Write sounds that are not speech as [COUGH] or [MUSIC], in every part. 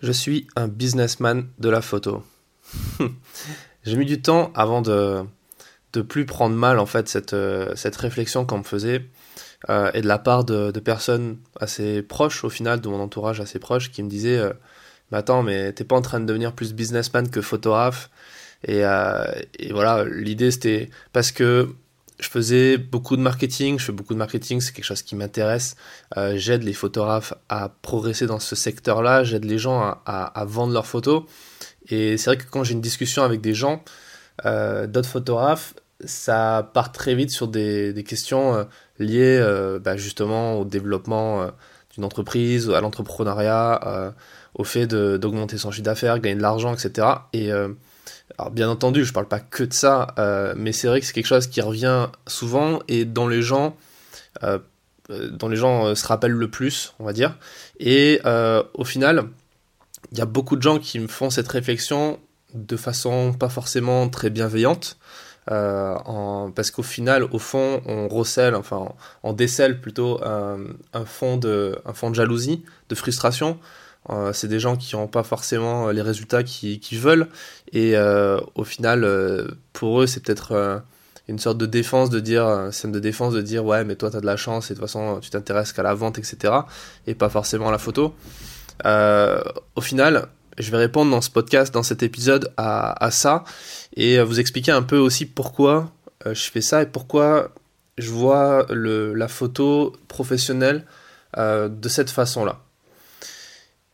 Je suis un businessman de la photo. [LAUGHS] J'ai mis du temps avant de de plus prendre mal en fait cette, euh, cette réflexion qu'on me faisait euh, et de la part de, personnes assez proches au final de mon entourage assez proche qui me disaient euh, mais attends mais t'es pas en train de devenir plus businessman que photographe et, et voilà l'idée c'était parce que je faisais beaucoup de marketing, je fais beaucoup de marketing, c'est quelque chose qui m'intéresse. j'aide les photographes à progresser dans ce secteur-là, j'aide les gens à, vendre leurs photos. Et c'est vrai que quand j'ai une discussion avec des gens, euh, d'autres photographes, ça part très vite sur des, questions euh, liées euh, bah, justement au développement d'une entreprise, à l'entrepreneuriat, au fait d'augmenter son chiffre d'affaires, gagner de l'argent, etc. Et alors bien entendu, je parle pas que de ça, mais c'est vrai que c'est quelque chose qui revient souvent et dont les gens, dont les gens se rappellent le plus, on va dire. Et au final, il y a beaucoup de gens qui me font cette réflexion de façon pas forcément très bienveillante. Euh, en, parce qu'au final, au fond, on recèle, enfin, on décèle plutôt un, fond, de, un fond de jalousie, de frustration. Euh, c'est des gens qui n'ont pas forcément les résultats qu'ils veulent. Et euh, au final, pour eux, c'est peut-être une sorte de défense de dire, scène de défense de dire, ouais, mais toi, tu as de la chance et de toute façon, tu t'intéresses qu'à la vente, etc. Et pas forcément à la photo. au final, je vais répondre dans ce podcast, dans cet épisode à, ça et vous expliquer un peu aussi pourquoi euh, je fais ça et pourquoi je vois la photo professionnelle euh, de cette façon-là.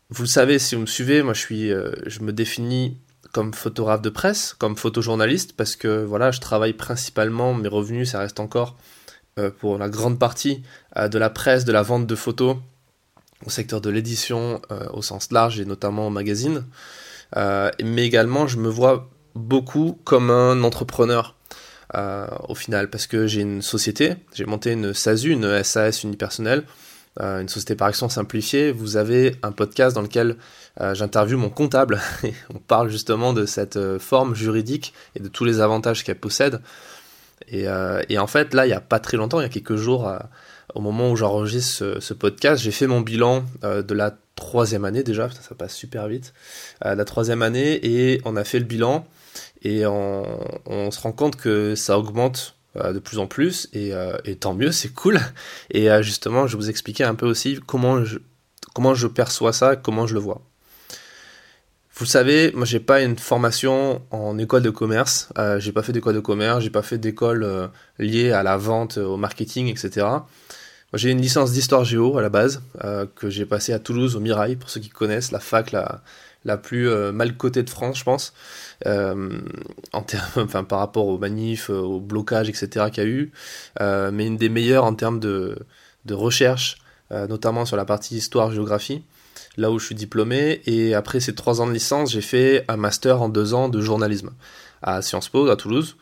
Vous le savez, si vous me suivez, moi je suis, euh, je me définis comme photographe de presse, comme photojournaliste, parce que voilà, je travaille principalement, mes revenus, ça reste encore pour la grande partie de la presse, de la vente de photos au secteur de l'édition euh, au sens large et notamment au magazine. Euh, mais également, je me vois beaucoup comme un entrepreneur euh, au final parce que j'ai une société, j'ai monté une SASU, une SAS unipersonnelle, une société par action simplifiée. Vous avez un podcast dans lequel j'interviewe mon comptable [LAUGHS] et on parle justement de cette forme juridique et de tous les avantages qu'elle possède. Et, et, en fait, là, il n'y a pas très longtemps, il y a quelques jours, au moment où j'enregistre ce, podcast, j'ai fait mon bilan euh, de la troisième année déjà, ça passe super vite, euh, la troisième année, et on a fait le bilan, et on, se rend compte que ça augmente euh, de plus en plus, et, tant mieux, c'est cool. Et justement, je vous expliquer un peu aussi comment je, perçois ça, comment je le vois. Vous savez, moi j'ai pas une formation en école de commerce, j'ai pas fait d'école de commerce, j'ai pas fait d'école liée à la vente, au marketing, etc. J'ai une licence d'histoire géo à la base, euh, que j'ai passée à Toulouse, au Mirail, pour ceux qui connaissent, la fac la, la plus euh, mal cotée de France, je pense, euh, en termes, [LAUGHS] enfin, par rapport aux manifs, aux blocages, etc. qu'il y a eu, mais une des meilleures en termes de, de recherche, notamment sur la partie histoire-géographie, là où je suis diplômé, et après ces trois ans de licence, j'ai fait un master en deux ans de journalisme à Sciences Po, à Toulouse,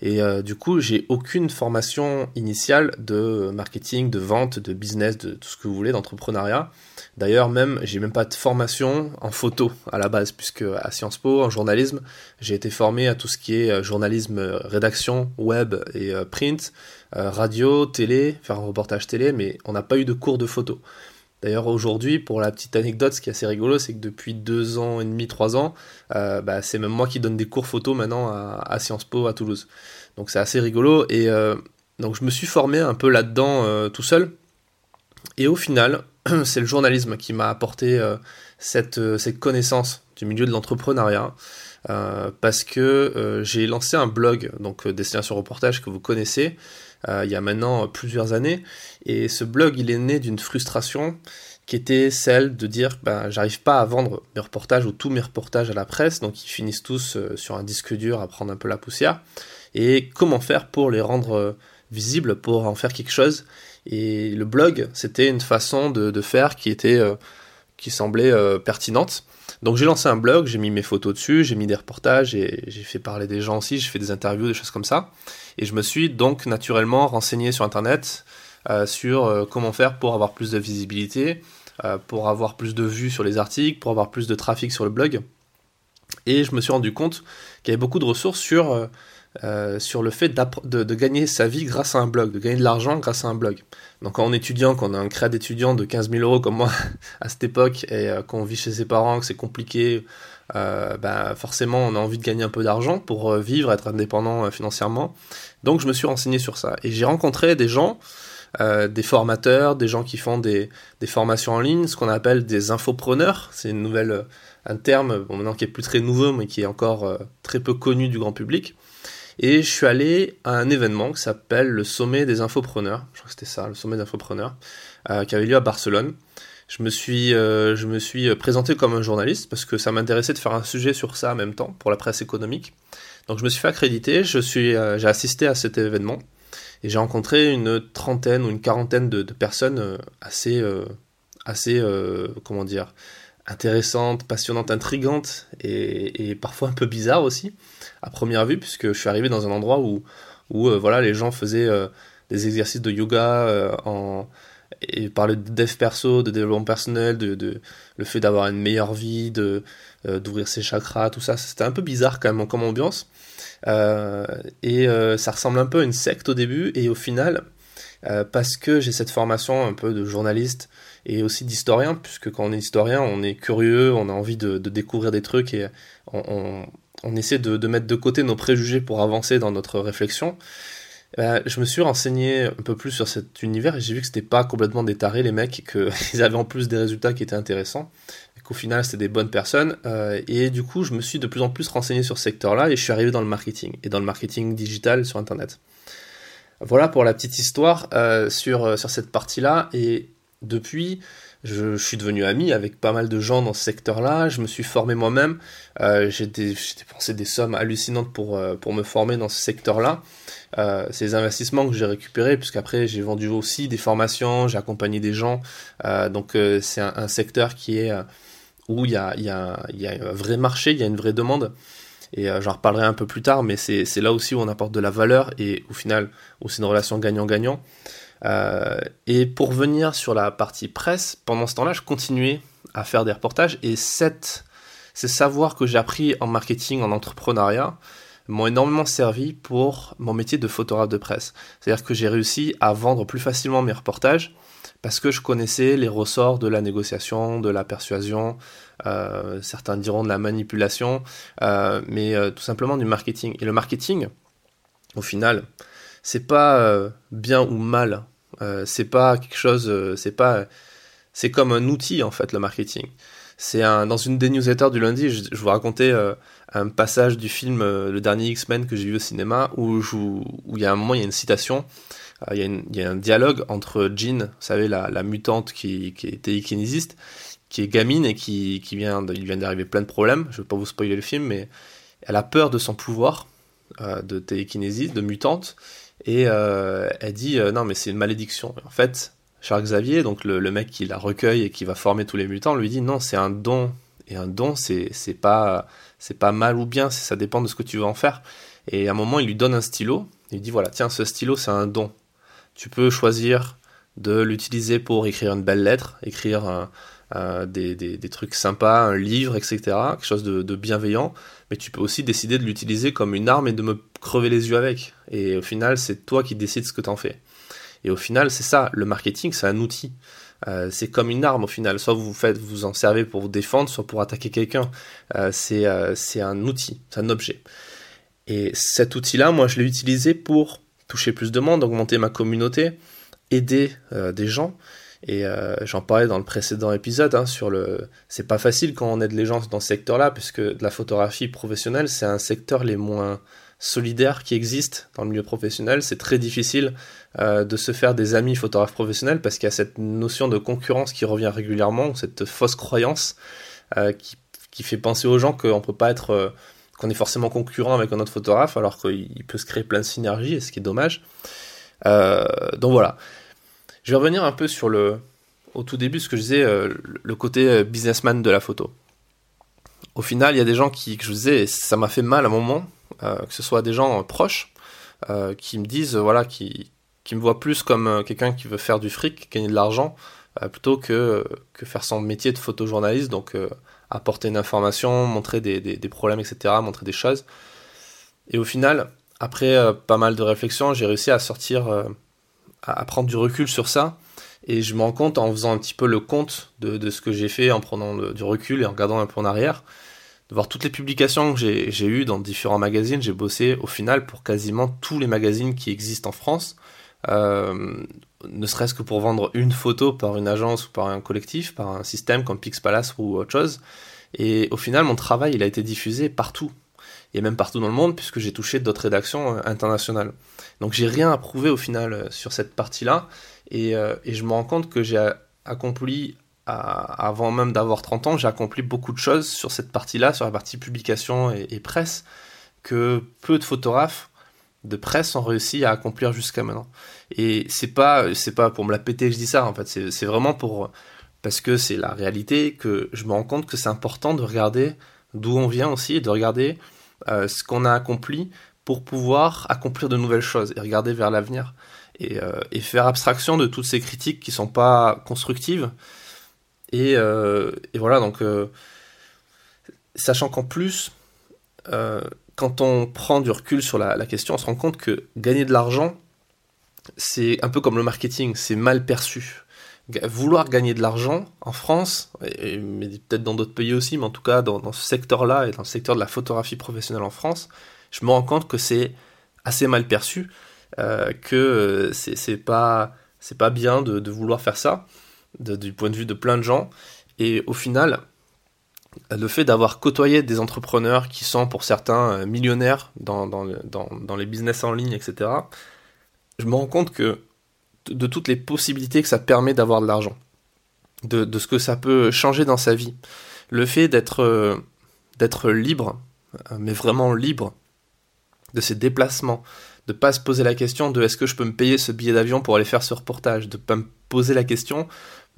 et euh, du coup, j'ai aucune formation initiale de marketing, de vente, de business, de tout ce que vous voulez, d'entrepreneuriat. D'ailleurs, même, j'ai même pas de formation en photo à la base, puisque à Sciences Po, en journalisme, j'ai été formé à tout ce qui est euh, journalisme, euh, rédaction, web et print, radio, télé, faire un reportage télé, mais on n'a pas eu de cours de photo. D'ailleurs, aujourd'hui, pour la petite anecdote, ce qui est assez rigolo, c'est que depuis deux ans et demi, trois ans, euh, bah, c'est même moi qui donne des cours photo maintenant à, Sciences Po à Toulouse. Donc c'est assez rigolo. Et euh, donc je me suis formé un peu là-dedans euh, tout seul. Et au final, [CLEARS THROAT] c'est le journalisme qui m'a apporté cette, cette connaissance du milieu de l'entrepreneuriat. Parce que j'ai lancé un blog, donc Destination Reportage, que vous connaissez, euh, il y a maintenant plusieurs années. Et ce blog, il est né d'une frustration qui était celle de dire ben, j'arrive pas à vendre mes reportages ou tous mes reportages à la presse, donc ils finissent tous euh, sur un disque dur à prendre un peu la poussière. Et comment faire pour les rendre euh, visibles, pour en faire quelque chose? Et le blog, c'était une façon de, faire qui était qui semblait pertinente. Donc j'ai lancé un blog, j'ai mis mes photos dessus, j'ai mis des reportages, et j'ai fait parler des gens aussi, j'ai fait des interviews, des choses comme ça. Et je me suis donc naturellement renseigné sur Internet euh, sur euh, comment faire pour avoir plus de visibilité, euh, pour avoir plus de vues sur les articles, pour avoir plus de trafic sur le blog. Et je me suis rendu compte qu'il y avait beaucoup de ressources sur sur le fait de, gagner sa vie grâce à un blog, de gagner de l'argent grâce à un blog. Donc en étudiant, quand on a un crédit d'étudiant de 15 000 euros comme moi [LAUGHS] à cette époque, et qu'on vit chez ses parents, que c'est compliqué, bah, forcément on a envie de gagner un peu d'argent pour vivre, être indépendant financièrement. Donc je me suis renseigné sur ça. Et j'ai rencontré des gens euh, des formateurs, des gens qui font des, formations en ligne, ce qu'on appelle des infopreneurs. C'est une nouvelle, euh, un terme maintenant qui est plus très nouveau, mais qui est encore euh, très peu connu du grand public. Et je suis allé à un événement qui s'appelle le Sommet des infopreneurs. Je crois que c'était ça, le Sommet des infopreneurs, qui avait lieu à Barcelone. Je me suis, je me suis présenté comme un journaliste parce que ça m'intéressait de faire un sujet sur ça en même temps pour la presse économique. Donc je me suis fait accréditer, j'ai assisté à cet événement. Et j'ai rencontré une trentaine ou une quarantaine de, personnes euh, assez, euh, assez euh, comment dire, intéressantes, passionnantes, intrigantes et, parfois un peu bizarres aussi, à première vue, puisque je suis arrivé dans un endroit où, où voilà, les gens faisaient des exercices de yoga en, et parlaient de dev perso, de développement personnel, de, de le fait d'avoir une meilleure vie, de d'ouvrir ses chakras, tout ça. C'était un peu bizarre quand même comme ambiance. Euh, et euh, ça ressemble un peu à une secte au début, et au final, euh, parce que j'ai cette formation un peu de journaliste et aussi d'historien, puisque quand on est historien, on est curieux, on a envie de, découvrir des trucs et on, essaie de, mettre de côté nos préjugés pour avancer dans notre réflexion. je me suis renseigné un peu plus sur cet univers et j'ai vu que c'était pas complètement détaré les mecs, qu'ils [LAUGHS] avaient en plus des résultats qui étaient intéressants qu'au final c'était des bonnes personnes. Euh, et du coup, je me suis de plus en plus renseigné sur ce secteur-là et je suis arrivé dans le marketing et dans le marketing digital sur Internet. Voilà pour la petite histoire euh, sur, euh, sur cette partie-là. Et depuis, je, suis devenu ami avec pas mal de gens dans ce secteur-là. Je me suis formé moi-même. j'ai dépensé des sommes hallucinantes pour, pour me former dans ce secteur-là. ces investissements que j'ai récupérés, puisqu'après j'ai vendu aussi des formations, j'ai accompagné des gens. donc c'est un, secteur qui est où il y a, y, a, y a, un vrai marché, il y a une vraie demande. Et euh, j'en reparlerai un peu plus tard, mais c'est là aussi où on apporte de la valeur et au final, où c'est une relation gagnant-gagnant. Euh, et pour venir sur la partie presse, pendant ce temps-là, je continuais à faire des reportages et cette, ces savoirs que j'ai appris en marketing, en entrepreneuriat, m'ont énormément servi pour mon métier de photographe de presse. C'est-à-dire que j'ai réussi à vendre plus facilement mes reportages parce que je connaissais les ressorts de la négociation, de la persuasion, euh, certains diront de la manipulation, euh, mais tout simplement du marketing. Et le marketing, au final, c'est pas bien ou mal, c'est pas quelque chose, c'est pas, c'est comme un outil en fait le marketing. C'est un, dans une des newsletters du lundi, je, vous racontais un passage du film Le dernier X-Men que j'ai vu au cinéma où, où il y a un moment, il y a une citation euh, il y, a un dialogue entre Jean, vous savez, la, mutante qui, qui est télékinésiste, qui est gamine et qui, vient, il vient d'arriver plein de problèmes. Je ne vais pas vous spoiler le film, mais elle a peur de son pouvoir euh, de télékinésie, de mutante, et euh, elle dit non mais c'est une malédiction. En fait, Charles Xavier, donc le, mec qui la recueille et qui va former tous les mutants, lui dit non c'est un don et un don c'est pas pas mal ou bien, ça dépend de ce que tu veux en faire. Et à un moment il lui donne un stylo, il lui dit voilà tiens ce stylo c'est un don tu peux choisir de l'utiliser pour écrire une belle lettre, écrire des, trucs sympas, un livre, etc. Quelque chose de, bienveillant. Mais tu peux aussi décider de l'utiliser comme une arme et de me crever les yeux avec. Et au final, c'est toi qui décides ce que tu en fais. Et au final, c'est ça. Le marketing, c'est un outil. Euh, c'est comme une arme au final. Soit vous faites, vous en servez pour vous défendre, soit pour attaquer quelqu'un. Euh, euh, c'est un outil, c'est un objet. Et cet outil-là, moi, je l'ai utilisé pour toucher plus de monde, augmenter ma communauté, aider euh, des gens. Et euh, j'en parlais dans le précédent épisode hein, sur le. C'est pas facile quand on aide les gens dans ce secteur-là, puisque la photographie professionnelle, c'est un secteur les moins solidaires qui existe dans le milieu professionnel. C'est très difficile euh, de se faire des amis photographes professionnels parce qu'il y a cette notion de concurrence qui revient régulièrement, cette fausse croyance qui, qui, fait penser aux gens qu'on peut pas être qu'on est forcément concurrent avec un autre photographe, alors qu'il peut se créer plein de synergies, et ce qui est dommage. Euh, donc voilà. Je vais revenir un peu sur le, au tout début, ce que je disais, euh, le côté euh, businessman de la photo. Au final, il y a des gens qui, que je disais, ça m'a fait mal à un moment, que ce soit des gens proches, qui me disent, voilà, qui, qui me voient plus comme quelqu'un qui veut faire du fric, gagner de l'argent, plutôt que, que faire son métier de photojournaliste, donc apporter une information, montrer des, des, problèmes, etc., montrer des choses. Et au final, après pas mal de réflexions, j'ai réussi à sortir, à, prendre du recul sur ça. Et je me rends compte en faisant un petit peu le compte de, ce que j'ai fait, en prenant du recul et en regardant un peu en arrière, de voir toutes les publications que j'ai eues dans différents magazines. J'ai bossé au final pour quasiment tous les magazines qui existent en France, euh, ne serait-ce que pour vendre une photo par une agence ou par un collectif, par un système comme Pix Palace ou autre chose. Et au final, mon travail, il a été diffusé partout, et même partout dans le monde, puisque j'ai touché d'autres rédactions euh, internationales. Donc j'ai rien à prouver au final euh, sur cette partie-là, et, et, je me rends compte que j'ai accompli avant même d'avoir 30 ans, j'ai accompli beaucoup de choses sur cette partie-là, sur la partie publication et, presse, que peu de photographes de presse ont réussi à accomplir jusqu'à maintenant. Et c'est pas, c'est pas pour me la péter que je dis ça, en fait, c'est vraiment pour, parce que c'est la réalité que je me rends compte que c'est important de regarder d'où on vient aussi et de regarder euh, ce qu'on a accompli pour pouvoir accomplir de nouvelles choses et regarder vers l'avenir. Et, euh, faire abstraction de toutes ces critiques qui sont pas constructives et, euh, voilà, donc, sachant qu'en plus, quand on prend du recul sur la, question, on se rend compte que gagner de l'argent, c'est un peu comme le marketing, c'est mal perçu. Vouloir gagner de l'argent en France, et, mais peut-être dans d'autres pays aussi, mais en tout cas dans, dans ce secteur-là et dans le secteur de la photographie professionnelle en France, je me rends compte que c'est assez mal perçu, euh, que c'est pas, pas bien de, vouloir faire ça du point de vue de plein de gens. Et au final, le fait d'avoir côtoyé des entrepreneurs qui sont pour certains euh, millionnaires dans, dans, dans, les business en ligne, etc., je me rends compte que de toutes les possibilités que ça permet d'avoir de l'argent, de, ce que ça peut changer dans sa vie, le fait d'être euh, d'être libre, euh, mais vraiment libre, de ses déplacements, de pas se poser la question de est-ce que je peux me payer ce billet d'avion pour aller faire ce reportage, de pas me poser la question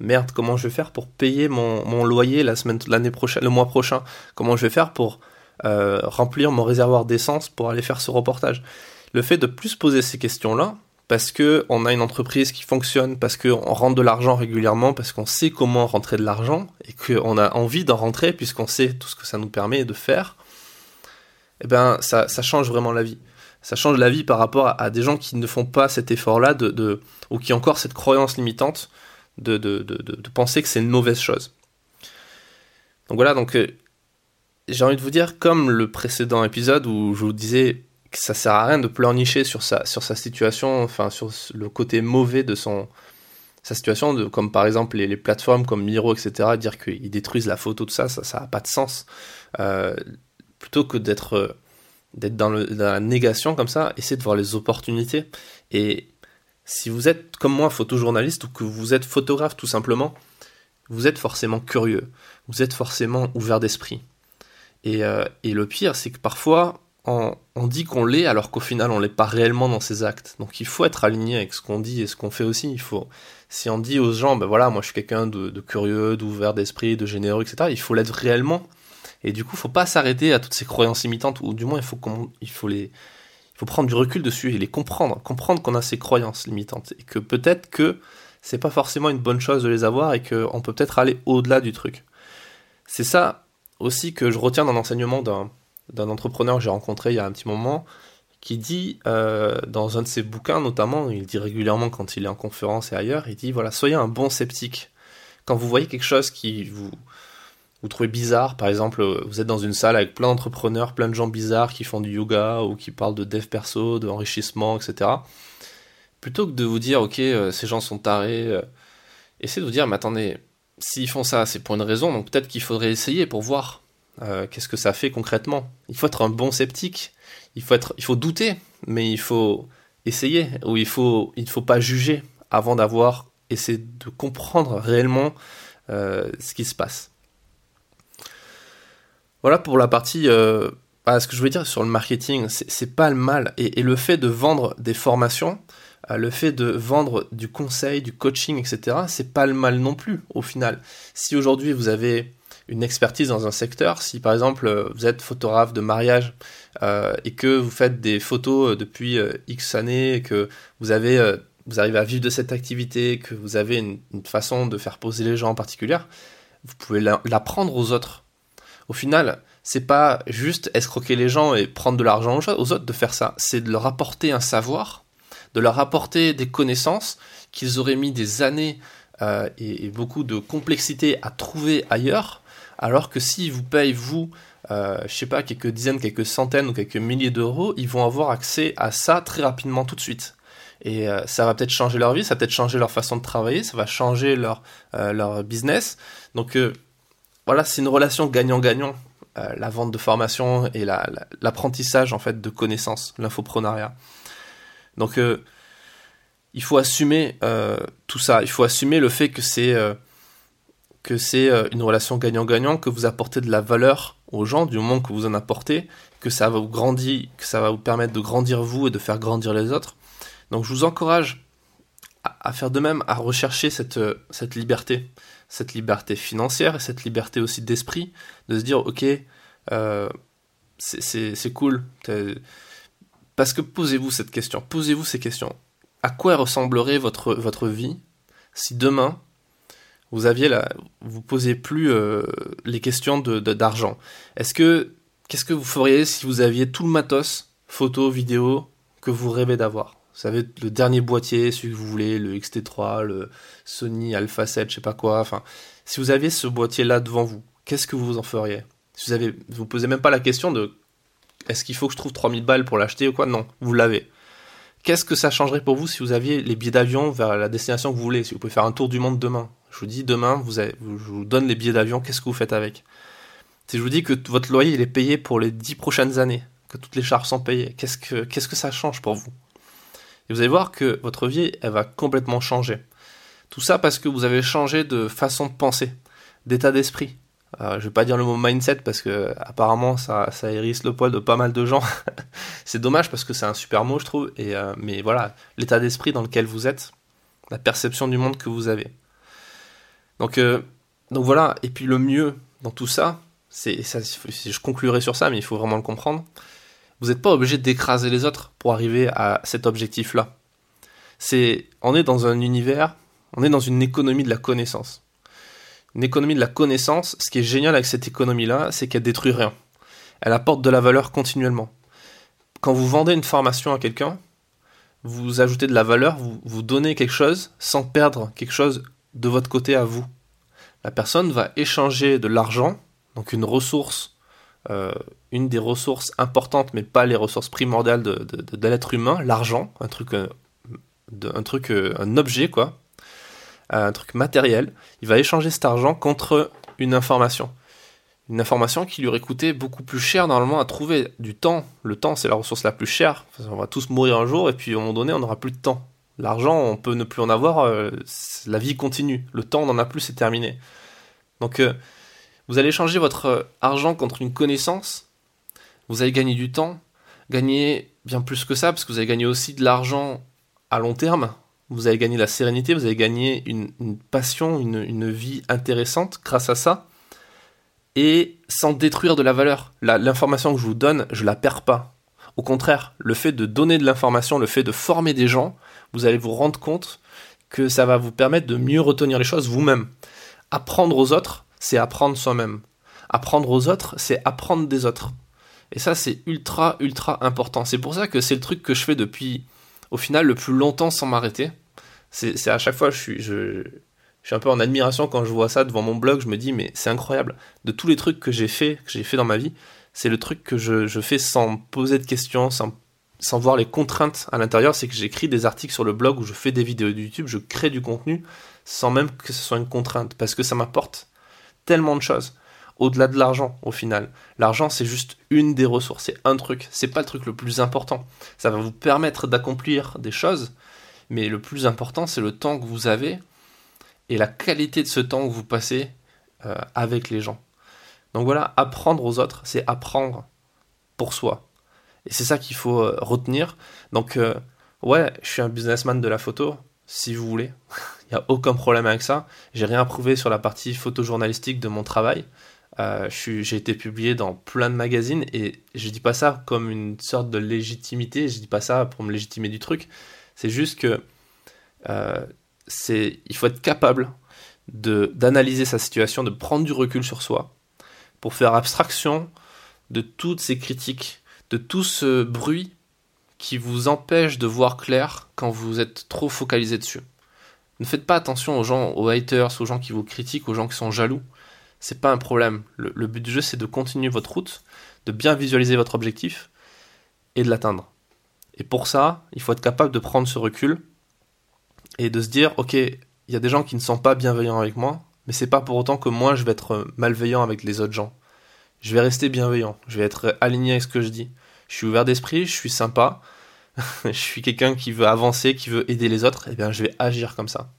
merde, comment je vais faire pour payer mon, loyer la semaine, l'année prochaine, le mois prochain? Comment je vais faire pour euh, remplir mon réservoir d'essence pour aller faire ce reportage? Le fait de plus poser ces questions-là, parce que on a une entreprise qui fonctionne, parce qu'on rentre de l'argent régulièrement, parce qu'on sait comment rentrer de l'argent et qu'on a envie d'en rentrer puisqu'on sait tout ce que ça nous permet de faire, eh ben ça, change vraiment la vie. Ça change la vie par rapport à, des gens qui ne font pas cet effort-là ou qui ont encore cette croyance limitante de, penser que c'est une mauvaise chose. Donc voilà, donc euh, j'ai envie de vous dire, comme le précédent épisode où je vous disais ça sert à rien de pleurnicher sur sa, sur sa situation, enfin sur le côté mauvais de son sa situation, de, comme par exemple les, plateformes comme Miro, etc., dire qu'ils détruisent la photo, tout ça, ça n'a pas de sens. Euh, plutôt que d'être dans, la négation comme ça, essayez de voir les opportunités. Et si vous êtes comme moi photojournaliste ou que vous êtes photographe tout simplement, vous êtes forcément curieux, vous êtes forcément ouvert d'esprit. Et, euh, le pire, c'est que parfois, on, dit qu'on l'est alors qu'au final, on l'est pas réellement dans ses actes. Donc il faut être aligné avec ce qu'on dit et ce qu'on fait aussi. Il faut, si on dit aux gens, ben voilà, moi je suis quelqu'un de, curieux, d'ouvert d'esprit, de généreux, etc., il faut l'être réellement. Et du coup, faut pas s'arrêter à toutes ces croyances imitantes, ou du moins, il faut, il faut les, faut prendre du recul dessus et les comprendre, comprendre qu'on a ces croyances limitantes et que peut-être que c'est pas forcément une bonne chose de les avoir et qu'on peut peut-être aller au-delà du truc. C'est ça aussi que je retiens dans l'enseignement d'un entrepreneur que j'ai rencontré il y a un petit moment, qui dit euh, dans un de ses bouquins notamment, il dit régulièrement quand il est en conférence et ailleurs, il dit voilà, soyez un bon sceptique. Quand vous voyez quelque chose qui vous, vous trouvez bizarre, par exemple, vous êtes dans une salle avec plein d'entrepreneurs, plein de gens bizarres qui font du yoga ou qui parlent de dev perso, d'enrichissement, etc. Plutôt que de vous dire, ok, euh, ces gens sont tarés, euh, essayez de vous dire, mais attendez, s'ils font ça, c'est pour une raison, donc peut-être qu'il faudrait essayer pour voir euh, qu'est-ce que ça fait concrètement? Il faut être un bon sceptique, il faut, être, il faut douter, mais il faut essayer, ou il faut, il ne faut pas juger avant d'avoir essayé de comprendre réellement ce qui se passe. Voilà pour la partie. Euh, bah, ce que je voulais dire sur le marketing, c'est pas le mal. Et, le fait de vendre des formations, euh, le fait de vendre du conseil, du coaching, etc., c'est pas le mal non plus au final. Si aujourd'hui vous avez une expertise dans un secteur, si par exemple euh, vous êtes photographe de mariage et que vous faites des photos depuis X années, et que vous avez vous arrivez à vivre de cette activité, que vous avez une, façon de faire poser les gens en particulier, vous pouvez l'apprendre aux autres au final, c'est pas juste escroquer les gens et prendre de l'argent aux autres de faire ça. C'est de leur apporter un savoir, de leur apporter des connaissances qu'ils auraient mis des années euh, et, beaucoup de complexité à trouver ailleurs, alors que s'ils vous payent, vous, euh, je sais pas, quelques dizaines, quelques centaines ou quelques milliers d'euros, ils vont avoir accès à ça très rapidement tout de suite. Et euh, ça va peut-être changer leur vie, ça va peut-être changer leur façon de travailler, ça va changer leur, euh, leur business. Donc voilà, c'est une relation gagnant-gagnant, la vente de formation et l'apprentissage en fait de connaissances, l'infoprenariat. Donc il faut assumer tout ça, il faut assumer le fait que c'est que c'est une relation gagnant-gagnant, que vous apportez de la valeur aux gens du moment que vous en apportez, que ça va vous grandir, que ça va vous permettre de grandir vous et de faire grandir les autres. Donc je vous encourage à, faire de même, à rechercher cette, cette liberté, cette liberté financière et cette liberté aussi d'esprit, de se dire ok, euh, c'est cool. Parce que posez-vous cette question, posez-vous ces questions. À quoi ressemblerait votre, votre vie si demain vous aviez la, vous posez plus euh, les questions de d'argent. Est-ce que qu'est-ce que vous feriez si vous aviez tout le matos, photo, vidéo que vous rêvez d'avoir? Vous savez le dernier boîtier, celui que vous voulez, le XT3, le Sony Alpha 7, je sais pas quoi. Enfin, si vous aviez ce boîtier là devant vous, qu'est-ce que vous en feriez? Vous avez, vous posez même pas la question de est-ce qu'il faut que je trouve 3000 balles pour l'acheter ou quoi? Non, vous l'avez. Qu'est-ce que ça changerait pour vous si vous aviez les billets d'avion vers la destination que vous voulez Si vous pouvez faire un tour du monde demain, je vous dis demain, vous je vous donne les billets d'avion, qu'est-ce que vous faites avec? Si je vous dis que votre loyer il est payé pour les 10 prochaines années, que toutes les charges sont payées, qu'est-ce que, que ça change pour vous? Et vous allez voir que votre vie, elle va complètement changer. Tout ça parce que vous avez changé de façon de penser, d'état d'esprit. Euh, je vais pas dire le mot mindset parce que apparemment ça, ça hérisse le poil de pas mal de gens. [LAUGHS] c'est dommage parce que c'est un super mot je trouve. Euh, mais voilà, l'état d'esprit dans lequel vous êtes, la perception du monde que vous avez. Donc, euh, donc voilà, et puis le mieux dans tout ça, c'est ça, je conclurai sur ça, mais il faut vraiment le comprendre. Vous n'êtes pas obligé d'écraser les autres pour arriver à cet objectif-là. C'est, on est dans un univers, on est dans une économie de la connaissance. Une économie de la connaissance, ce qui est génial avec cette économie-là, c'est qu'elle détruit rien. Elle apporte de la valeur continuellement. Quand vous vendez une formation à quelqu'un, vous ajoutez de la valeur, vous, vous donnez quelque chose sans perdre quelque chose de votre côté à vous. La personne va échanger de l'argent, donc une ressource, euh, une des ressources importantes, mais pas les ressources primordiales de, l'être humain, l'argent, un truc, euh, un truc, euh, un objet quoi, un truc matériel. Il va échanger cet argent contre une information. Une information qui lui aurait coûté beaucoup plus cher normalement à trouver. Du temps, le temps c'est la ressource la plus chère. On va tous mourir un jour et puis à un moment donné on n'aura plus de temps. L'argent, on peut ne plus en avoir, euh, la vie continue. Le temps, on n'en a plus, c'est terminé. Donc, euh, vous allez changer votre euh, argent contre une connaissance. Vous allez gagner du temps, gagner bien plus que ça, parce que vous allez gagner aussi de l'argent à long terme. Vous allez gagner la sérénité, vous allez gagner une, passion, une, vie intéressante grâce à ça. Et sans détruire de la valeur. L'information que je vous donne, je la perds pas. Au contraire, le fait de donner de l'information, le fait de former des gens, vous allez vous rendre compte que ça va vous permettre de mieux retenir les choses vous-même. Apprendre aux autres, c'est apprendre soi-même. Apprendre aux autres, c'est apprendre des autres. Et ça, c'est ultra, ultra important. C'est pour ça que c'est le truc que je fais depuis, au final, le plus longtemps sans m'arrêter. C'est à chaque fois, je suis, je, suis un peu en admiration quand je vois ça devant mon blog. Je me dis, mais c'est incroyable. De tous les trucs que j'ai fait, que j'ai fait dans ma vie, c'est le truc que je, je, fais sans poser de questions, sans sans voir les contraintes à l'intérieur, c'est que j'écris des articles sur le blog où je fais des vidéos de YouTube, je crée du contenu sans même que ce soit une contrainte, parce que ça m'apporte tellement de choses. Au-delà de l'argent, au final. L'argent, c'est juste une des ressources, c'est un truc, c'est pas le truc le plus important. Ça va vous permettre d'accomplir des choses, mais le plus important, c'est le temps que vous avez et la qualité de ce temps que vous passez euh, avec les gens. Donc voilà, apprendre aux autres, c'est apprendre pour soi. Et c'est ça qu'il faut euh, retenir. Donc, euh, ouais, je suis un businessman de la photo, si vous voulez. [LAUGHS] Il n'y a aucun problème avec ça. J'ai rien prouvé sur la partie photojournalistique de mon travail. Euh, j'ai été publié dans plein de magazines et je dis pas ça comme une sorte de légitimité, je dis pas ça pour me légitimer du truc. C'est juste que c'est, il faut être capable d'analyser sa situation, de prendre du recul sur soi, pour faire abstraction de toutes ces critiques, de tout ce bruit qui vous empêche de voir clair quand vous êtes trop focalisé dessus. Ne faites pas attention aux gens, aux haters, aux gens qui vous critiquent, aux gens qui sont jaloux. C'est pas un problème. Le, but du jeu, c'est de continuer votre route, de bien visualiser votre objectif et de l'atteindre. Et pour ça, il faut être capable de prendre ce recul et de se dire, ok, il y a des gens qui ne sont pas bienveillants avec moi, mais c'est pas pour autant que moi je vais être malveillant avec les autres gens. Je vais rester bienveillant, je vais être aligné avec ce que je dis. Je suis ouvert d'esprit, je suis sympa, [LAUGHS] je suis quelqu'un qui veut avancer, qui veut aider les autres, et eh bien je vais agir comme ça.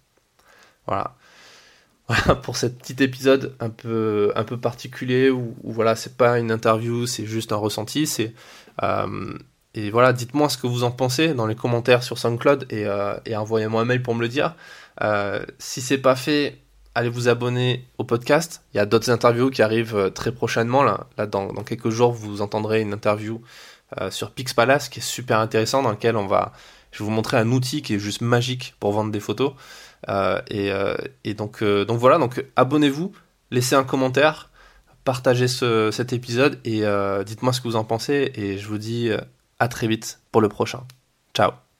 Voilà. [LAUGHS] Voilà pour cet petit épisode un peu, un peu particulier où, voilà, c'est pas une interview, c'est juste un ressenti. C'est, euh, et voilà, dites-moi ce que vous en pensez dans les commentaires sur SoundCloud et, euh, et envoyez-moi un mail pour me le dire. Euh, si c'est pas fait, allez vous abonner au podcast. Il y a d'autres interviews qui arrivent très prochainement. Là, dans, quelques jours, vous entendrez une interview euh, sur Pix Palace qui est super intéressant dans lequel on va je vais vous montrer un outil qui est juste magique pour vendre des photos. Euh, et, euh, et, donc donc voilà donc abonnez-vous laissez un commentaire partagez ce, cet épisode et dites-moi ce que vous en pensez et je vous dis à très vite pour le prochain. Ciao